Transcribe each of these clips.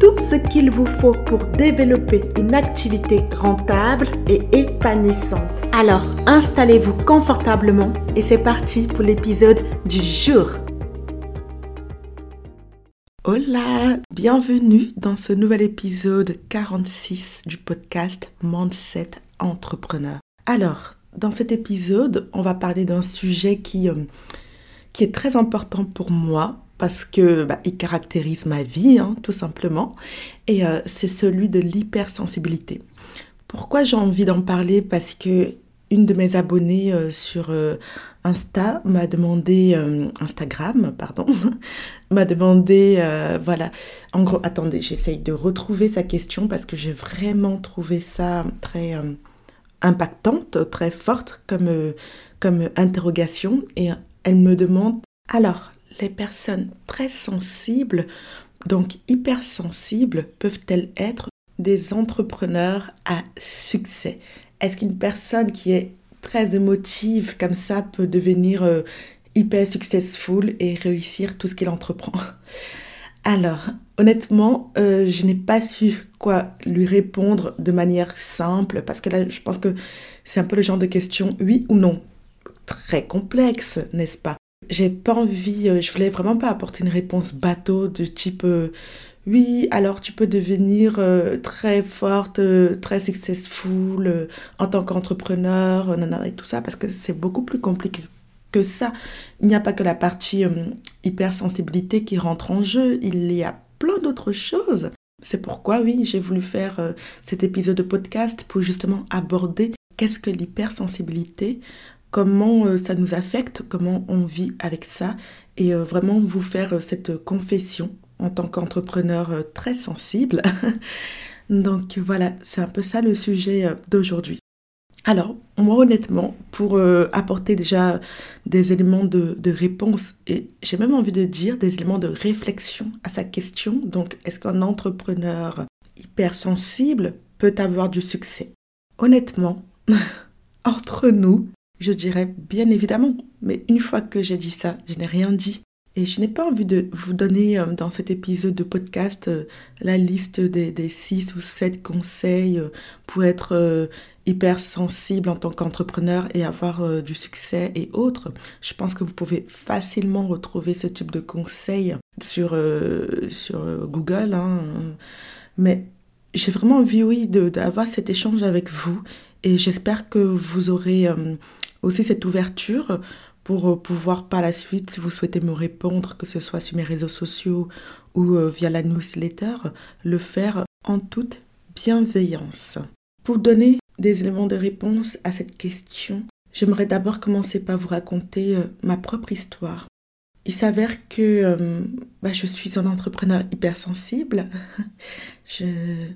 tout ce qu'il vous faut pour développer une activité rentable et épanouissante. Alors, installez-vous confortablement et c'est parti pour l'épisode du jour. Hola, bienvenue dans ce nouvel épisode 46 du podcast Mindset Entrepreneur. Alors, dans cet épisode, on va parler d'un sujet qui, euh, qui est très important pour moi parce que bah, il caractérise ma vie, hein, tout simplement, et euh, c'est celui de l'hypersensibilité. Pourquoi j'ai envie d'en parler? Parce que une de mes abonnées euh, sur euh, Insta m'a demandé, Instagram, pardon, m'a demandé, voilà, en gros, attendez, j'essaye de retrouver sa question parce que j'ai vraiment trouvé ça très impactante, très forte comme, comme interrogation, et elle me demande, alors, les personnes très sensibles, donc hypersensibles, peuvent-elles être des entrepreneurs à succès? Est-ce qu'une personne qui est très émotive comme ça peut devenir euh, hyper successful et réussir tout ce qu'il entreprend? Alors, honnêtement, euh, je n'ai pas su quoi lui répondre de manière simple parce que là, je pense que c'est un peu le genre de question oui ou non? Très complexe, n'est-ce pas? J'ai pas envie, euh, je voulais vraiment pas apporter une réponse bateau de type euh, oui, alors tu peux devenir euh, très forte, très successful en tant qu'entrepreneur, et tout ça, parce que c'est beaucoup plus compliqué que ça. Il n'y a pas que la partie hypersensibilité qui rentre en jeu, il y a plein d'autres choses. C'est pourquoi, oui, j'ai voulu faire cet épisode de podcast pour justement aborder qu'est-ce que l'hypersensibilité, comment euh, ça nous affecte, comment on vit avec ça, et euh, vraiment vous faire euh, cette confession en tant qu'entrepreneur très sensible. Donc voilà, c'est un peu ça le sujet d'aujourd'hui. Alors, moi honnêtement, pour apporter déjà des éléments de, de réponse, et j'ai même envie de dire des éléments de réflexion à sa question, donc est-ce qu'un entrepreneur hypersensible peut avoir du succès? Honnêtement, entre nous, je dirais bien évidemment, mais une fois que j'ai dit ça, je n'ai rien dit. Et je n'ai pas envie de vous donner euh, dans cet épisode de podcast euh, la liste des, des six ou sept conseils euh, pour être hyper sensible en tant qu'entrepreneur et avoir du succès et autres. Je pense que vous pouvez facilement retrouver ce type de conseils sur, sur Google. Hein. Mais j'ai vraiment envie, oui, d'avoir cet échange avec vous et j'espère que vous aurez aussi cette ouverture pour euh, pouvoir par la suite, si vous souhaitez me répondre, que ce soit sur mes réseaux sociaux ou euh, via la newsletter, le faire en toute bienveillance. Pour donner des éléments de réponse à cette question, j'aimerais d'abord commencer par vous raconter euh, ma propre histoire. Il s'avère que bah, je suis un entrepreneur hypersensible. je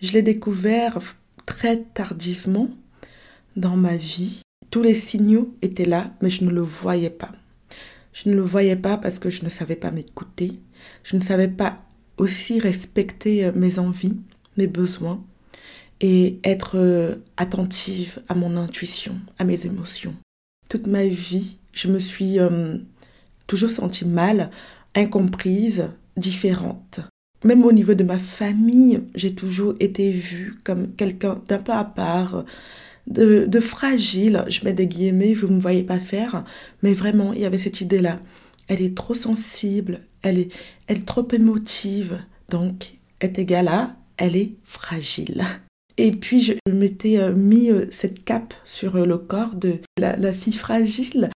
je l'ai découvert très tardivement dans ma vie tous les signaux étaient là, mais je ne le voyais pas. Je ne le voyais pas parce que je ne savais pas m'écouter. Je ne savais pas aussi respecter euh, mes envies, mes besoins et être euh, attentive à mon intuition, à mes émotions. Toute ma vie, je me suis euh, toujours sentie mal, incomprise, différente. Même au niveau de ma famille, j'ai toujours été vue comme quelqu'un d'un peu à part, de, fragile, je mets des guillemets, vous ne me voyez pas faire, mais vraiment, il y avait cette idée-là. Elle est trop sensible, elle est, elle est trop émotive, donc est égale à elle est fragile. Et puis je m'étais euh, mis euh, cette cape sur le corps de la fille fragile.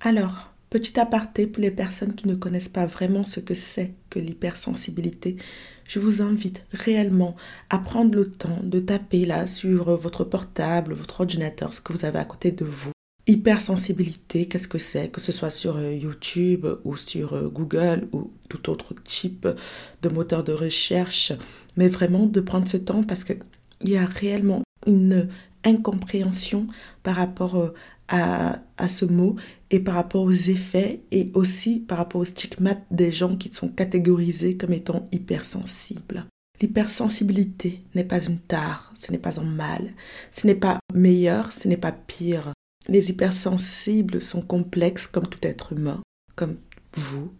Alors, petit aparté pour les personnes qui ne connaissent pas vraiment ce que c'est que l'hypersensibilité, je vous invite réellement à prendre le temps de taper là sur votre portable, votre ordinateur, ce que vous avez à côté de vous. L'hypersensibilité, qu'est-ce que c'est? Que ce soit sur euh, YouTube ou sur euh, Google ou tout autre type de moteur de recherche, mais vraiment de prendre ce temps parce qu'il y a réellement une incompréhension par rapport euh, à, à, ce mot et par rapport aux effets et aussi par rapport aux stigmates des gens qui sont catégorisés comme étant hypersensibles. L'hypersensibilité n'est pas une tare, ce n'est pas un mal, ce n'est pas meilleur, ce n'est pas pire. Les hypersensibles sont complexes comme tout être humain, comme vous,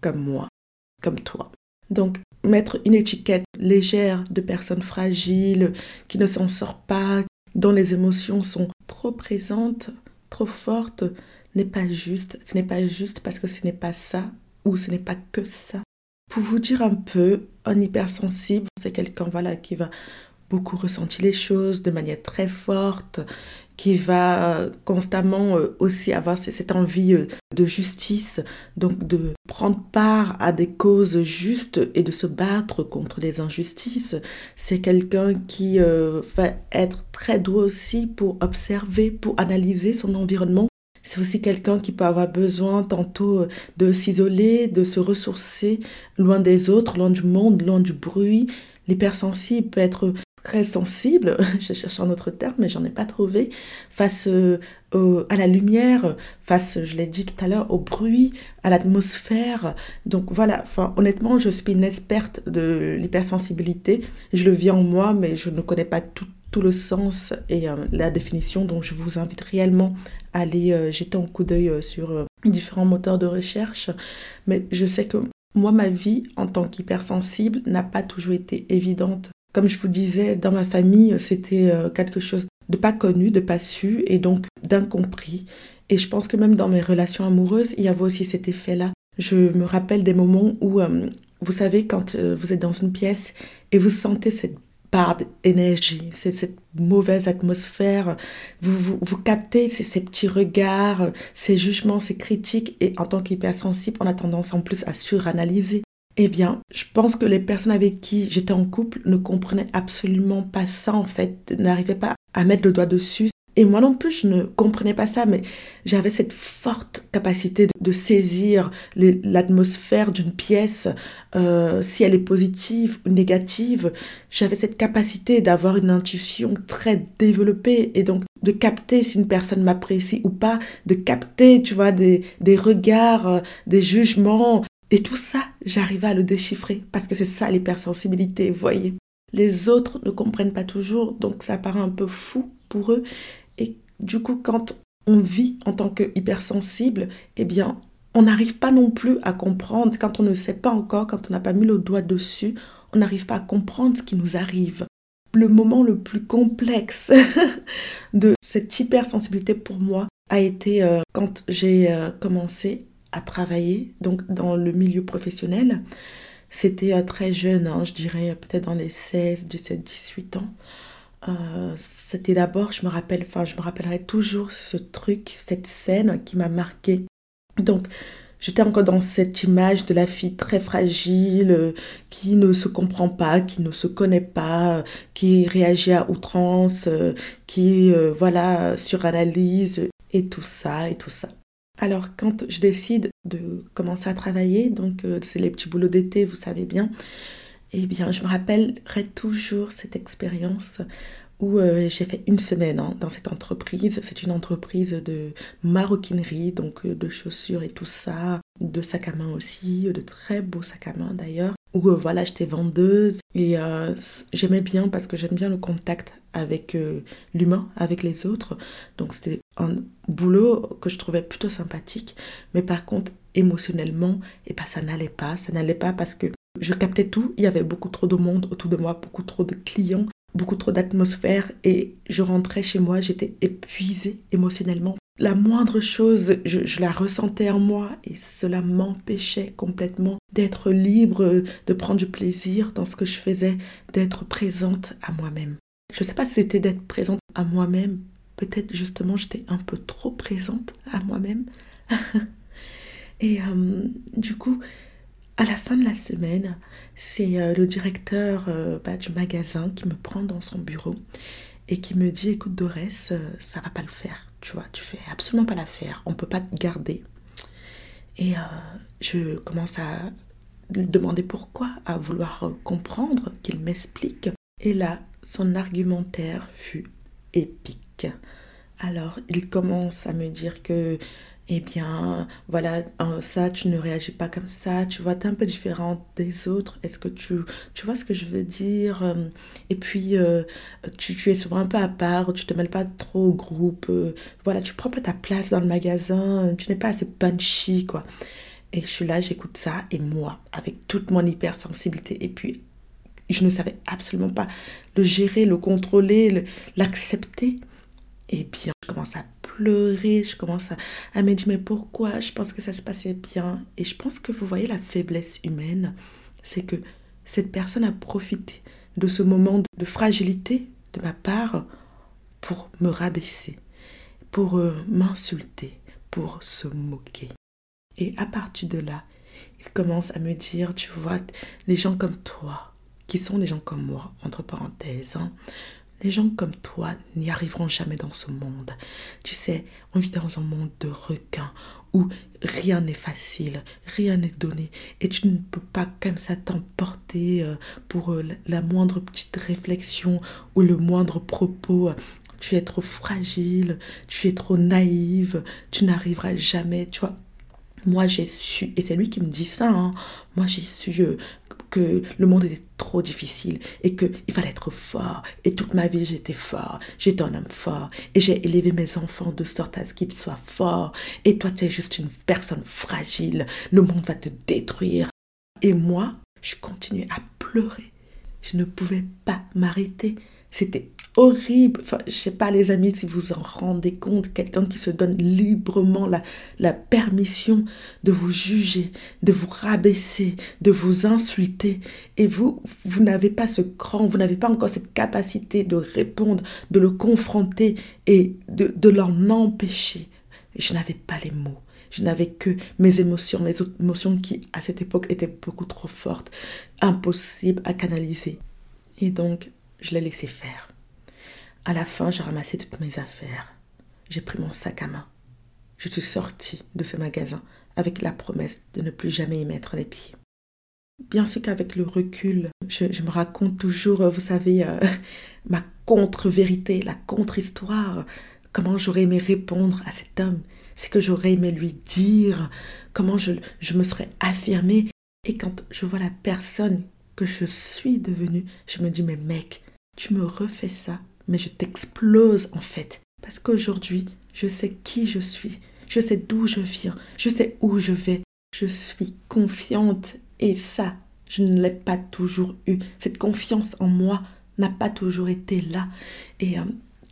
comme moi, comme toi. Donc, mettre une étiquette légère de personnes fragiles, qui ne s'en sortent pas, dont les émotions sont trop présentes, trop fortes, n'est pas juste. Ce n'est pas juste parce que ce n'est pas ça ou ce n'est pas que ça. Pour vous dire un peu, un hypersensible, c'est quelqu'un voilà, qui va beaucoup ressentir les choses de manière très forte, qui va euh, constamment euh, aussi avoir cette envie euh, de justice, donc de prendre part à des causes justes et de se battre contre les injustices. C'est quelqu'un qui va être très doux aussi pour observer, pour analyser son environnement. C'est aussi quelqu'un qui peut avoir besoin tantôt de s'isoler, de se ressourcer loin des autres, loin du monde, loin du bruit. L'hypersensible peut être très sensible, je cherche un autre terme, mais j'en ai pas trouvé, face euh, à la lumière, face, je l'ai dit tout à l'heure, au bruit, à l'atmosphère. Donc voilà, enfin, honnêtement, je suis une experte de l'hypersensibilité. Je le vis en moi, mais je ne connais pas tout, tout le sens et euh, la définition. Donc je vous invite réellement à aller euh, jeter un coup d'œil sur différents moteurs de recherche. Mais je sais que moi, ma vie en tant qu'hypersensible n'a pas toujours été évidente. Comme je vous disais, dans ma famille, c'était euh, quelque chose de pas connu, de pas su et donc d'incompris. Et je pense que même dans mes relations amoureuses, il y avait aussi cet effet-là. Je me rappelle des moments où, euh, vous savez, quand euh, vous êtes dans une pièce et vous sentez cette part d'énergie, cette mauvaise atmosphère, vous, vous, vous captez ces, ces, petits regards, ces jugements, ces critiques, et en tant qu'hypersensible, on a tendance en plus à suranalyser. Eh bien, je pense que les personnes avec qui j'étais en couple ne comprenaient absolument pas ça, en fait, n'arrivaient pas à mettre le doigt dessus. Et moi non plus, je ne comprenais pas ça, mais j'avais cette forte capacité de, saisir l'atmosphère d'une pièce, euh, si elle est positive ou négative. J'avais cette capacité d'avoir une intuition très développée et donc de capter si une personne m'apprécie ou pas, de capter, tu vois, des, des regards, euh, des jugements, et tout ça, j'arrivais à le déchiffrer parce que c'est ça l'hypersensibilité, vous voyez. Les autres ne comprennent pas toujours, donc ça paraît un peu fou pour eux. Et du coup, quand on vit en tant que hypersensible, eh bien, on n'arrive pas non plus à comprendre quand on ne sait pas encore, quand on n'a pas mis le doigt dessus, on n'arrive pas à comprendre ce qui nous arrive. Le moment le plus complexe de cette hypersensibilité pour moi a été euh, quand j'ai euh, commencé à travailler donc dans le milieu professionnel. C'était euh, très jeune, hein, je dirais peut-être dans les 16, 17, 18 ans. Euh, c'était d'abord, je me rappelle, enfin je me rappellerai toujours ce truc, cette scène qui m'a marqué. Donc j'étais encore dans cette image de la fille très fragile, euh, qui ne se comprend pas, qui ne se connaît pas, qui réagit à outrance, qui voilà suranalyse et tout ça et tout ça. Alors quand je décide de commencer à travailler, donc euh, c'est les petits boulots d'été, vous savez bien, eh bien je me rappellerai toujours cette expérience où euh, j'ai fait une semaine hein, dans cette entreprise. C'est une entreprise de maroquinerie, donc euh, de chaussures et tout ça, de sacs à main aussi, de très beaux sacs à main d'ailleurs. Où voilà, j'étais vendeuse et j'aimais bien parce que j'aime bien le contact avec l'humain, avec les autres. Donc c'était un boulot que je trouvais plutôt sympathique. Mais par contre, émotionnellement, et eh ben, ça n'allait pas. Ça n'allait pas parce que je captais tout. Il y avait beaucoup trop de monde autour de moi, beaucoup trop de clients, beaucoup trop d'atmosphère. Et je rentrais chez moi, j'étais épuisée émotionnellement. La moindre chose, je, la ressentais en moi et cela m'empêchait complètement d'être libre, de prendre du plaisir dans ce que je faisais, d'être présente à moi-même. Je ne sais pas si c'était d'être présente à moi-même peut-être justement j'étais un peu trop présente à moi-même. et euh, du coup, à la fin de la semaine, c'est euh, le directeur euh, bah, du magasin qui me prend dans son bureau et qui me dit écoute Dorès, ça va pas le faire. tu vois, tu fais absolument pas l'affaire, on peut pas te garder. Et euh, je commence à lui demander pourquoi, à vouloir comprendre, qu'il m'explique. Et là, son argumentaire fut épique. Alors, il commence à me dire que eh bien, voilà, ça, tu ne réagis pas comme ça, tu vois, tu es un peu différente des autres, est-ce que tu, tu vois ce que je veux dire euh, Et puis, euh, tu, tu, es souvent un peu à part, tu te mêles pas trop au groupe, euh, voilà, tu prends pas ta place dans le magasin, tu n'es pas assez punchy, quoi. Et je suis là, j'écoute ça, et moi, avec toute mon hypersensibilité, et puis, je ne savais absolument pas le gérer, le contrôler, l'accepter. Eh bien, je commence à pleurer, je commence à, me dire mais pourquoi? Je pense que ça se passait bien. Et je pense que vous voyez la faiblesse humaine, c'est que cette personne a profité de ce moment de fragilité de ma part pour me rabaisser, pour euh, m'insulter, pour se moquer. Et à partir de là, il commence à me dire, tu vois, les gens comme toi, qui sont les gens comme moi, entre parenthèses, hein, les gens comme toi n'y arriveront jamais dans ce monde. Tu sais, on vit dans un monde de requins où rien n'est facile, rien n'est donné et tu ne peux pas comme ça t'emporter euh, pour euh, la moindre petite réflexion ou le moindre propos. Tu es trop fragile, tu es trop naïve, tu n'arriveras jamais, tu vois. Moi, j'ai su, et c'est lui qui me dit ça, hein, moi j'ai su euh, que le monde était trop difficile et qu'il fallait être fort. Et toute ma vie, j'étais fort. J'étais un homme fort. Et j'ai élevé mes enfants de sorte à ce qu'ils soient forts. Et toi, tu es juste une personne fragile. Le monde va te détruire. Et moi, je continuais à pleurer. Je ne pouvais pas m'arrêter. C'était horrible. Enfin, je sais pas, les amis, si vous en rendez compte, quelqu'un qui se donne librement la, la permission de vous juger, de vous rabaisser, de vous insulter. Et vous, vous n'avez pas ce cran, vous n'avez pas encore cette capacité de répondre, de le confronter et de, de l'en empêcher. Je n'avais pas les mots. Je n'avais que mes émotions, mes émotions qui, à cette époque, étaient beaucoup trop fortes, impossibles à canaliser. Et donc, je l'ai laissé faire. À la fin, j'ai ramassé toutes mes affaires. J'ai pris mon sac à main. Je suis sortie de ce magasin avec la promesse de ne plus jamais y mettre les pieds. Bien sûr qu'avec le recul, je, me raconte toujours, vous savez, euh, ma contre-vérité, la contre-histoire, comment j'aurais aimé répondre à cet homme, ce que j'aurais aimé lui dire, comment je, je me serais affirmée? Et quand je vois la personne que je suis devenue, je me dis, mais mec, tu me refais ça? Mais je t'explose en fait. Parce qu'aujourd'hui, je sais qui je suis, je sais d'où je viens, je sais où je vais, je suis confiante et ça, je ne l'ai pas toujours eu. Cette confiance en moi n'a pas toujours été là. Et euh,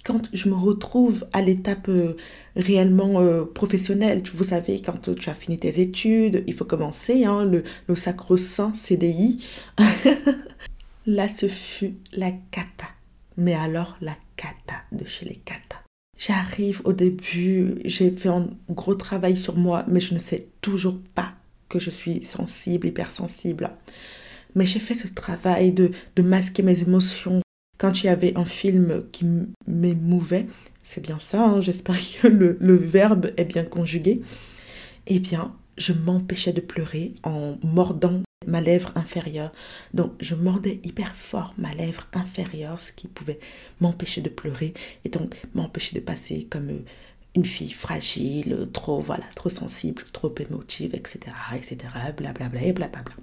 quand je me retrouve à l'étape euh, réellement euh, professionnelle, vous savez, quand tu as fini tes études, il faut commencer, hein, le, le sacro-saint CDI. là, ce fut la cata mais alors la cata de chez les cata. J'arrive au début, j'ai fait un gros travail sur moi, mais je ne sais toujours pas que je suis sensible, hypersensible. Mais j'ai fait ce travail de, de masquer mes émotions. Quand il y avait un film qui m'émouvait, c'est bien ça, hein, j'espère que le, le verbe est bien conjugué, eh bien, je m'empêchais de pleurer en mordant ma lèvre inférieure. Donc je mordais hyper fort ma lèvre inférieure, ce qui pouvait m'empêcher de pleurer et donc m'empêcher de passer comme euh, une fille fragile, trop voilà, trop sensible, trop émotive, etc., etc., blablabla et blablabla.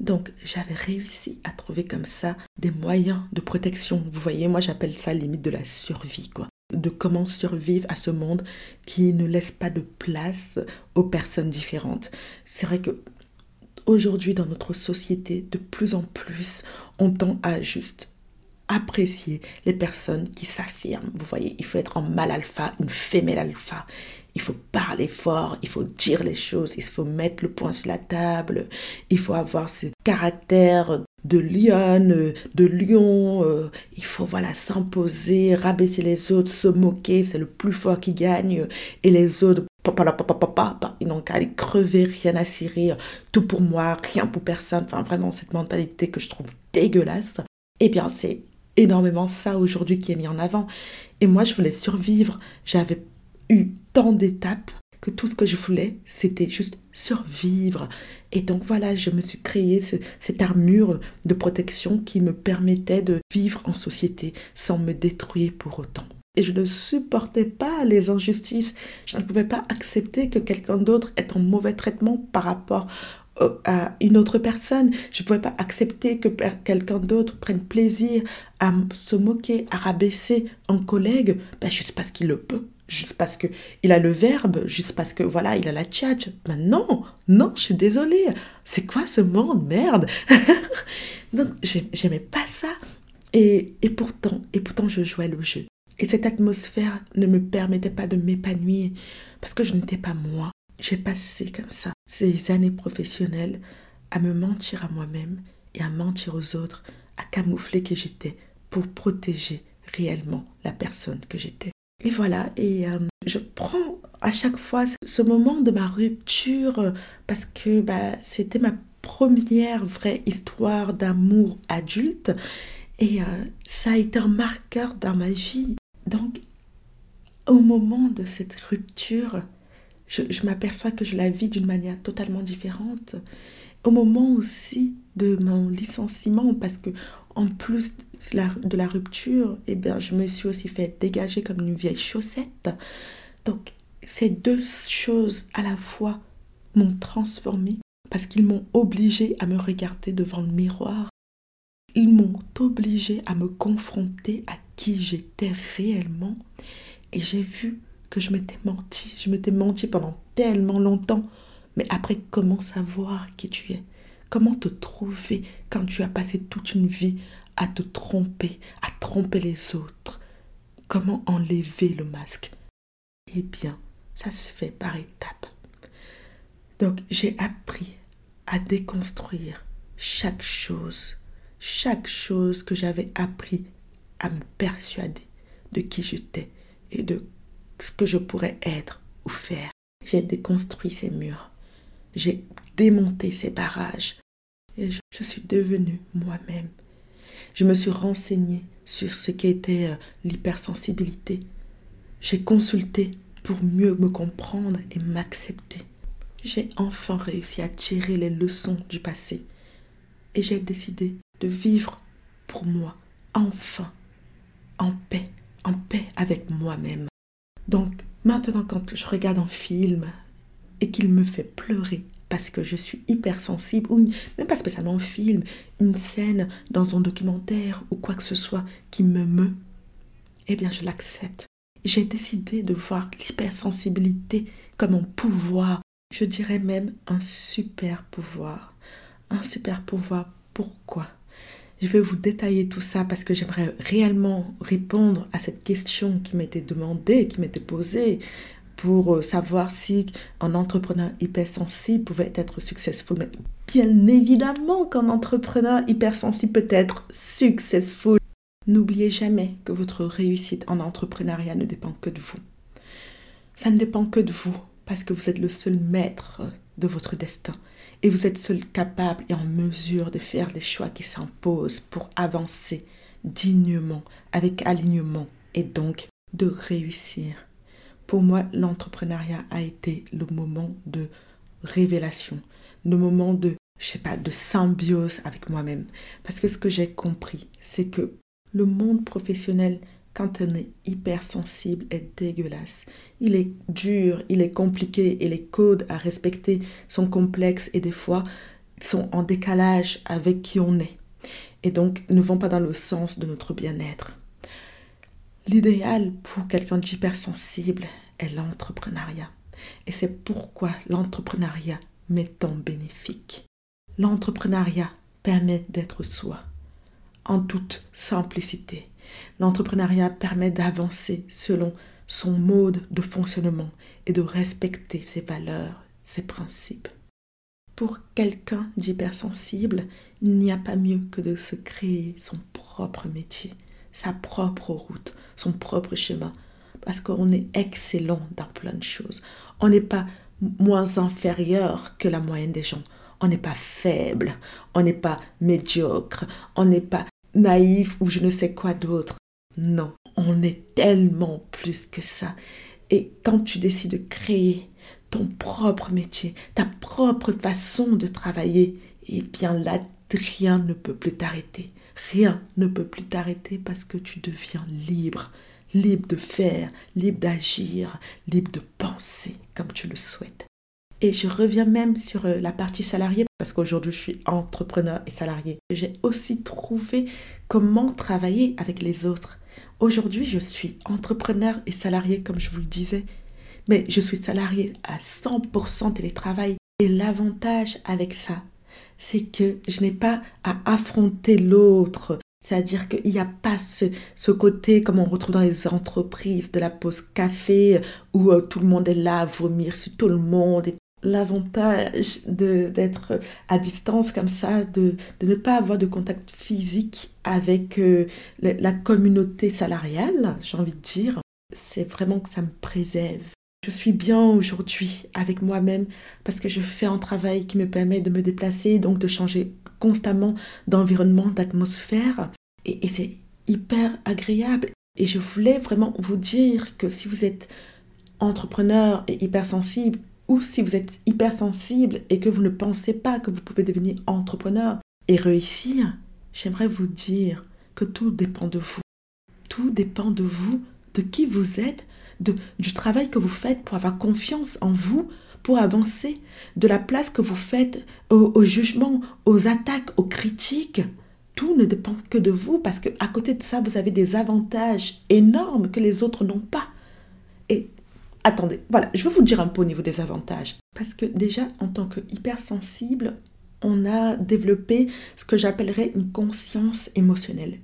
Donc j'avais réussi à trouver comme ça des moyens de protection. Vous voyez, moi j'appelle ça limite de la survie, quoi de comment survivre à ce monde qui ne laisse pas de place aux personnes différentes. C'est vrai que aujourd'hui dans notre société, de plus en plus, on tend à juste apprécier les personnes qui s'affirment. Vous voyez, il faut être en mâle alpha, une femelle alpha. Il faut parler fort, il faut dire les choses, il faut mettre le poing sur la table, il faut avoir ce caractère de lionne, de lion, euh, il faut voilà s'imposer, rabaisser les autres, se moquer, c'est le plus fort qui gagne et les autres ils n'ont qu'à aller crever, rien à cirer, tout pour moi, rien pour personne. Enfin, vraiment, cette mentalité que je trouve dégueulasse. Eh bien, c'est énormément ça aujourd'hui qui est mis en avant. Et moi, je voulais survivre. J'avais eu tant d'étapes que tout ce que je voulais, c'était juste survivre. Et donc voilà, je me suis créé cette armure de protection qui me permettait de vivre en société sans me détruire pour autant. Et je ne supportais pas les injustices. Je ne pouvais pas accepter que quelqu'un d'autre ait un mauvais traitement par rapport à une autre personne. Je ne pouvais pas accepter que quelqu'un d'autre prenne plaisir à se moquer, à rabaisser un collègue, ben juste parce qu'il le peut, juste parce qu'il a le verbe, juste parce que voilà, il a la tchatch. Ben non, non, je suis désolée. C'est quoi ce monde, merde Donc, j'aimais pas ça. Et, et pourtant, et pourtant, je jouais le jeu. Et cette atmosphère ne me permettait pas de m'épanouir parce que je n'étais pas moi. J'ai passé comme ça ces années professionnelles à me mentir à moi-même et à mentir aux autres, à camoufler qui j'étais pour protéger réellement la personne que j'étais. Et voilà, et euh, je prends à chaque fois ce moment de ma rupture parce que bah, c'était ma première vraie histoire d'amour adulte et euh, ça a été un marqueur dans ma vie. Donc, au moment de cette rupture, je, m'aperçois que je la vis d'une manière totalement différente. Au moment aussi de mon licenciement, parce que en plus de la, rupture, eh bien, je me suis aussi fait dégager comme une vieille chaussette. Donc, ces deux choses à la fois m'ont transformée parce qu'ils m'ont obligé à me regarder devant le miroir. Ils m'ont obligé à me confronter à qui j'étais réellement. Et j'ai vu que je m'étais menti. Je m'étais menti pendant tellement longtemps. Mais après, comment savoir qui tu es? Comment te trouver quand tu as passé toute une vie à te tromper, à tromper les autres? Comment enlever le masque? Eh bien, ça se fait par étapes. Donc, j'ai appris à déconstruire chaque chose, chaque chose que j'avais appris à me persuader de qui j'étais et de ce que je pourrais être ou faire. J'ai déconstruit ces murs. J'ai démonté ces barrages. Et je, suis devenue moi-même. Je me suis renseignée sur ce qu'était euh, l'hypersensibilité. J'ai consulté pour mieux me comprendre et m'accepter. J'ai enfin réussi à tirer les leçons du passé. Et j'ai décidé de vivre pour moi, enfin, en paix, en paix avec moi-même. Donc maintenant quand je regarde un film et qu'il me fait pleurer parce que je suis hypersensible, ou même pas spécialement un film, une scène dans un documentaire ou quoi que ce soit qui me meut, eh bien je l'accepte. J'ai décidé de voir l'hypersensibilité comme un pouvoir, je dirais même un super pouvoir. Un super pouvoir, pourquoi? Je vais vous détailler tout ça parce que j'aimerais réellement répondre à cette question qui m'était demandée, qui m'était posée pour euh, savoir si un entrepreneur hypersensible pouvait être successful. Mais bien évidemment qu'un entrepreneur hypersensible peut être successful. N'oubliez jamais que votre réussite en entrepreneuriat ne dépend que de vous. Ça ne dépend que de vous parce que vous êtes le seul maître de votre destin et vous êtes seul capable et en mesure de faire les choix qui s'imposent pour avancer dignement, avec alignement et donc de réussir. Pour moi, l'entrepreneuriat a été le moment de révélation, le moment de, je sais pas, de symbiose avec moi-même. Parce que ce que j'ai compris, c'est que le monde professionnel quand on est hypersensible, est dégueulasse. Il est dur, il est compliqué et les codes à respecter sont complexes et des fois sont en décalage avec qui on est. Et donc ne vont pas dans le sens de notre bien-être. L'idéal pour quelqu'un d'hypersensible est l'entrepreneuriat. Et c'est pourquoi l'entrepreneuriat m'est tant bénéfique. L'entrepreneuriat permet d'être soi, en toute simplicité L'entrepreneuriat permet d'avancer selon son mode de fonctionnement et de respecter ses valeurs, ses principes. Pour quelqu'un d'hypersensible, il n'y a pas mieux que de se créer son propre métier, sa propre route, son propre chemin, parce qu'on est excellent dans plein de choses. On n'est pas moins inférieur que la moyenne des gens. On n'est pas faible, on n'est pas médiocre, on n'est pas naïf ou je ne sais quoi d'autre. Non, on est tellement plus que ça. Et quand tu décides de créer ton propre métier, ta propre façon de travailler, eh bien là, rien ne peut plus t'arrêter. Rien ne peut plus t'arrêter parce que tu deviens libre. Libre de faire, libre d'agir, libre de penser comme tu le souhaites. Et je reviens même sur euh, la partie salariée parce qu'aujourd'hui je suis entrepreneur et salarié. J'ai aussi trouvé comment travailler avec les autres. Aujourd'hui je suis entrepreneur et salarié comme je vous le disais. Mais je suis salarié à 100% télétravail. Et l'avantage avec ça, c'est que je n'ai pas à affronter l'autre. C'est-à-dire qu'il n'y a pas ce, côté comme on retrouve dans les entreprises de la pause café où euh, tout le monde est là à vomir sur tout le monde. L'avantage d'être à distance comme ça, de, ne pas avoir de contact physique avec euh, la communauté salariale, j'ai envie de dire, c'est vraiment que ça me préserve je suis bien aujourd'hui avec moi-même parce que je fais un travail qui me permet de me déplacer, donc de changer constamment d'environnement, d'atmosphère. Et, c'est hyper agréable. Et je voulais vraiment vous dire que si vous êtes entrepreneur et hypersensible, ou si vous êtes hypersensible et que vous ne pensez pas que vous pouvez devenir entrepreneur et réussir, j'aimerais vous dire que tout dépend de vous. Tout dépend de vous, de qui vous êtes, du travail que vous faites pour avoir confiance en vous, pour avancer, de la place que vous faites au, au jugement, aux attaques, aux critiques. Tout ne dépend que de vous parce qu'à côté de ça, vous avez des avantages énormes que les autres n'ont pas. Attendez, voilà, je vais vous dire un peu au niveau des avantages. Parce que déjà, en tant que hypersensible, on a développé ce que j'appellerais une conscience émotionnelle.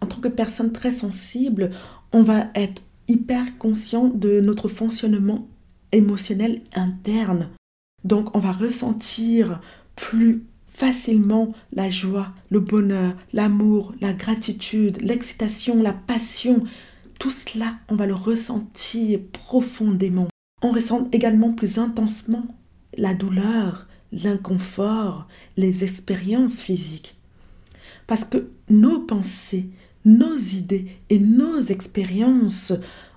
En tant que personne très sensible, on va être hyper conscient de notre fonctionnement émotionnel interne. Donc on va ressentir plus facilement la joie, le bonheur, l'amour, la gratitude, l'excitation, la passion. Tout cela, on va le ressentir profondément. On ressent également plus intensement la douleur, l'inconfort, les expériences physiques. Parce que nos pensées, nos idées et nos expériences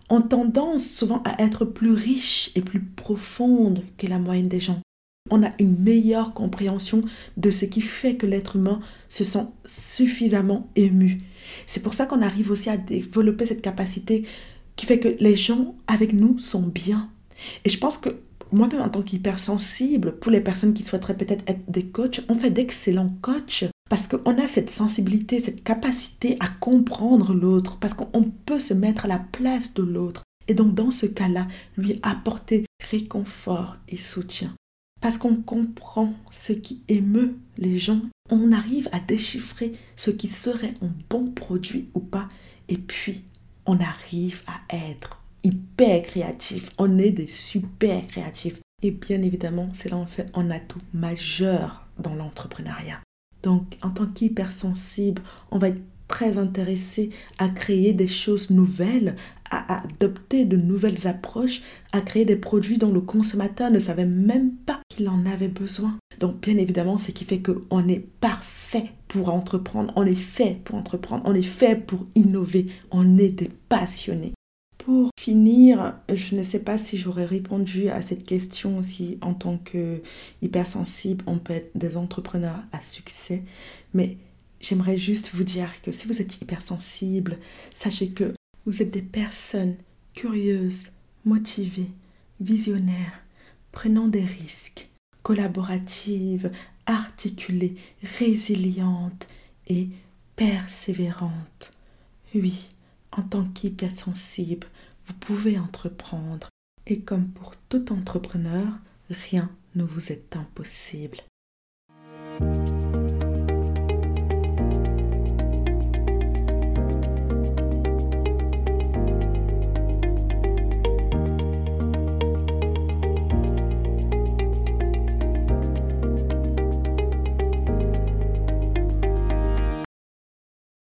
ont tendance souvent à être plus riches et plus profondes que la moyenne des gens. On a une meilleure compréhension de ce qui fait que l'être humain se sent suffisamment ému. C'est pour ça qu'on arrive aussi à développer cette capacité qui fait que les gens avec nous sont bien. Et je pense que moi-même en tant qu'hypersensible, pour les personnes qui souhaiteraient peut-être être des coachs, on fait d'excellents coachs parce qu'on a cette sensibilité, cette capacité à comprendre l'autre, parce qu'on peut se mettre à la place de l'autre. Et donc dans ce cas-là, lui apporter réconfort et soutien. Parce qu'on comprend ce qui émeut les gens, on arrive à déchiffrer ce qui serait un bon produit ou pas. Et puis, on arrive à être hyper créatif. On est des super créatifs. Et bien évidemment, c'est là en fait un atout majeur dans l'entrepreneuriat. Donc, en tant qu'hypersensible, on va être très intéressé à créer des choses nouvelles, à adopter de nouvelles approches, à créer des produits dont le consommateur ne savait même pas qu'il en avait besoin. Donc, bien évidemment, ce qui fait qu'on est parfait pour entreprendre, on est fait pour entreprendre, on est fait pour innover, on est des passionnés. Pour finir, je ne sais pas si j'aurais répondu à cette question aussi en tant que hypersensible, on peut être des entrepreneurs à succès, mais j'aimerais juste vous dire que si vous êtes hypersensible, sachez que vous êtes des personnes curieuses, motivées, visionnaires, prenant des risques, collaboratives, articulées, résilientes et persévérantes. Oui, en tant qu'hypersensible, vous pouvez entreprendre. Et comme pour tout entrepreneur, rien ne vous est impossible.